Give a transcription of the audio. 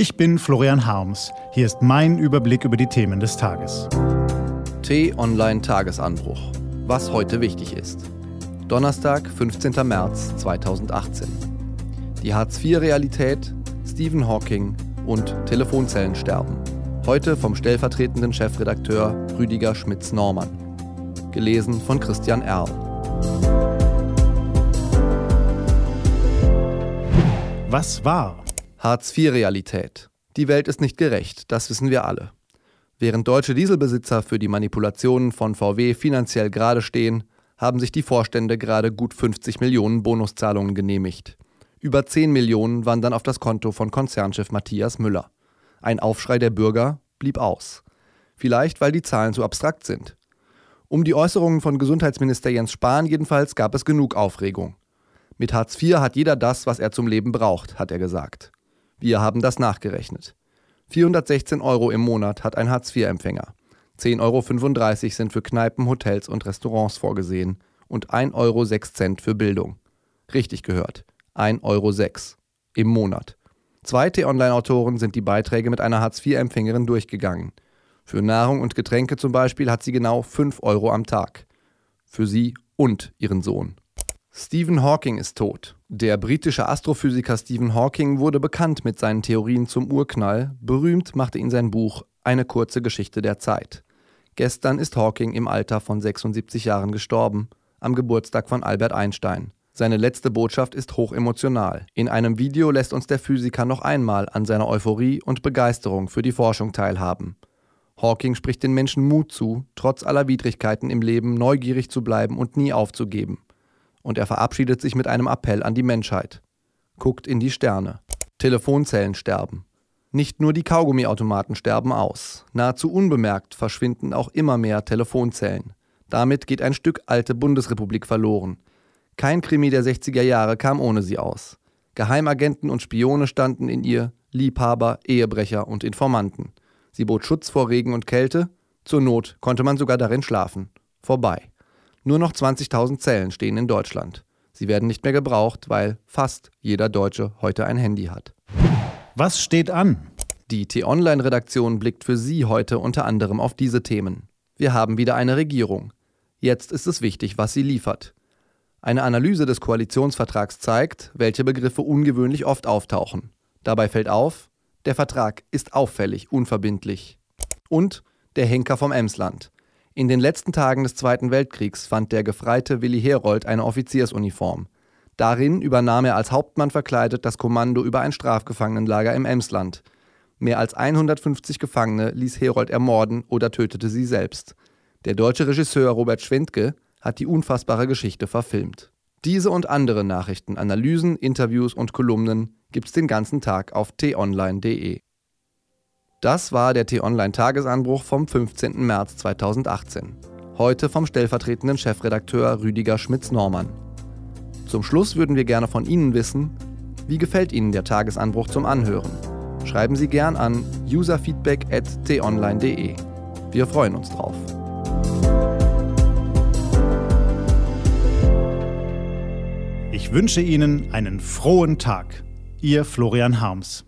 Ich bin Florian Harms. Hier ist mein Überblick über die Themen des Tages. T-Online Tagesanbruch. Was heute wichtig ist. Donnerstag, 15. März 2018. Die Hartz-IV-Realität, Stephen Hawking und Telefonzellensterben. Heute vom stellvertretenden Chefredakteur Rüdiger Schmitz-Normann. Gelesen von Christian Erl. Was war? Hartz-IV-Realität. Die Welt ist nicht gerecht, das wissen wir alle. Während deutsche Dieselbesitzer für die Manipulationen von VW finanziell gerade stehen, haben sich die Vorstände gerade gut 50 Millionen Bonuszahlungen genehmigt. Über 10 Millionen wandern auf das Konto von Konzernchef Matthias Müller. Ein Aufschrei der Bürger blieb aus. Vielleicht, weil die Zahlen zu abstrakt sind. Um die Äußerungen von Gesundheitsminister Jens Spahn jedenfalls gab es genug Aufregung. Mit Hartz IV hat jeder das, was er zum Leben braucht, hat er gesagt. Wir haben das nachgerechnet. 416 Euro im Monat hat ein Hartz-IV-Empfänger. 10,35 Euro sind für Kneipen, Hotels und Restaurants vorgesehen und 1,06 Euro für Bildung. Richtig gehört. 1,06 Euro im Monat. Zwei T-Online-Autoren sind die Beiträge mit einer Hartz-IV-Empfängerin durchgegangen. Für Nahrung und Getränke zum Beispiel hat sie genau 5 Euro am Tag. Für sie und ihren Sohn. Stephen Hawking ist tot. Der britische Astrophysiker Stephen Hawking wurde bekannt mit seinen Theorien zum Urknall. Berühmt machte ihn sein Buch Eine kurze Geschichte der Zeit. Gestern ist Hawking im Alter von 76 Jahren gestorben, am Geburtstag von Albert Einstein. Seine letzte Botschaft ist hochemotional. In einem Video lässt uns der Physiker noch einmal an seiner Euphorie und Begeisterung für die Forschung teilhaben. Hawking spricht den Menschen Mut zu, trotz aller Widrigkeiten im Leben neugierig zu bleiben und nie aufzugeben und er verabschiedet sich mit einem Appell an die Menschheit. Guckt in die Sterne. Telefonzellen sterben. Nicht nur die Kaugummiautomaten sterben aus. Nahezu unbemerkt verschwinden auch immer mehr Telefonzellen. Damit geht ein Stück alte Bundesrepublik verloren. Kein Krimi der 60er Jahre kam ohne sie aus. Geheimagenten und Spione standen in ihr, Liebhaber, Ehebrecher und Informanten. Sie bot Schutz vor Regen und Kälte, zur Not konnte man sogar darin schlafen. Vorbei. Nur noch 20.000 Zellen stehen in Deutschland. Sie werden nicht mehr gebraucht, weil fast jeder Deutsche heute ein Handy hat. Was steht an? Die T-Online-Redaktion blickt für Sie heute unter anderem auf diese Themen. Wir haben wieder eine Regierung. Jetzt ist es wichtig, was sie liefert. Eine Analyse des Koalitionsvertrags zeigt, welche Begriffe ungewöhnlich oft auftauchen. Dabei fällt auf, der Vertrag ist auffällig unverbindlich. Und der Henker vom Emsland. In den letzten Tagen des Zweiten Weltkriegs fand der gefreite Willi Herold eine Offiziersuniform. Darin übernahm er als Hauptmann verkleidet das Kommando über ein Strafgefangenenlager im Emsland. Mehr als 150 Gefangene ließ Herold ermorden oder tötete sie selbst. Der deutsche Regisseur Robert Schwentke hat die unfassbare Geschichte verfilmt. Diese und andere Nachrichten, Analysen, Interviews und Kolumnen gibt's den ganzen Tag auf t-online.de. Das war der T-Online-Tagesanbruch vom 15. März 2018. Heute vom stellvertretenden Chefredakteur Rüdiger Schmitz-Normann. Zum Schluss würden wir gerne von Ihnen wissen, wie gefällt Ihnen der Tagesanbruch zum Anhören? Schreiben Sie gern an userfeedback.tonline.de. Wir freuen uns drauf. Ich wünsche Ihnen einen frohen Tag. Ihr Florian Harms.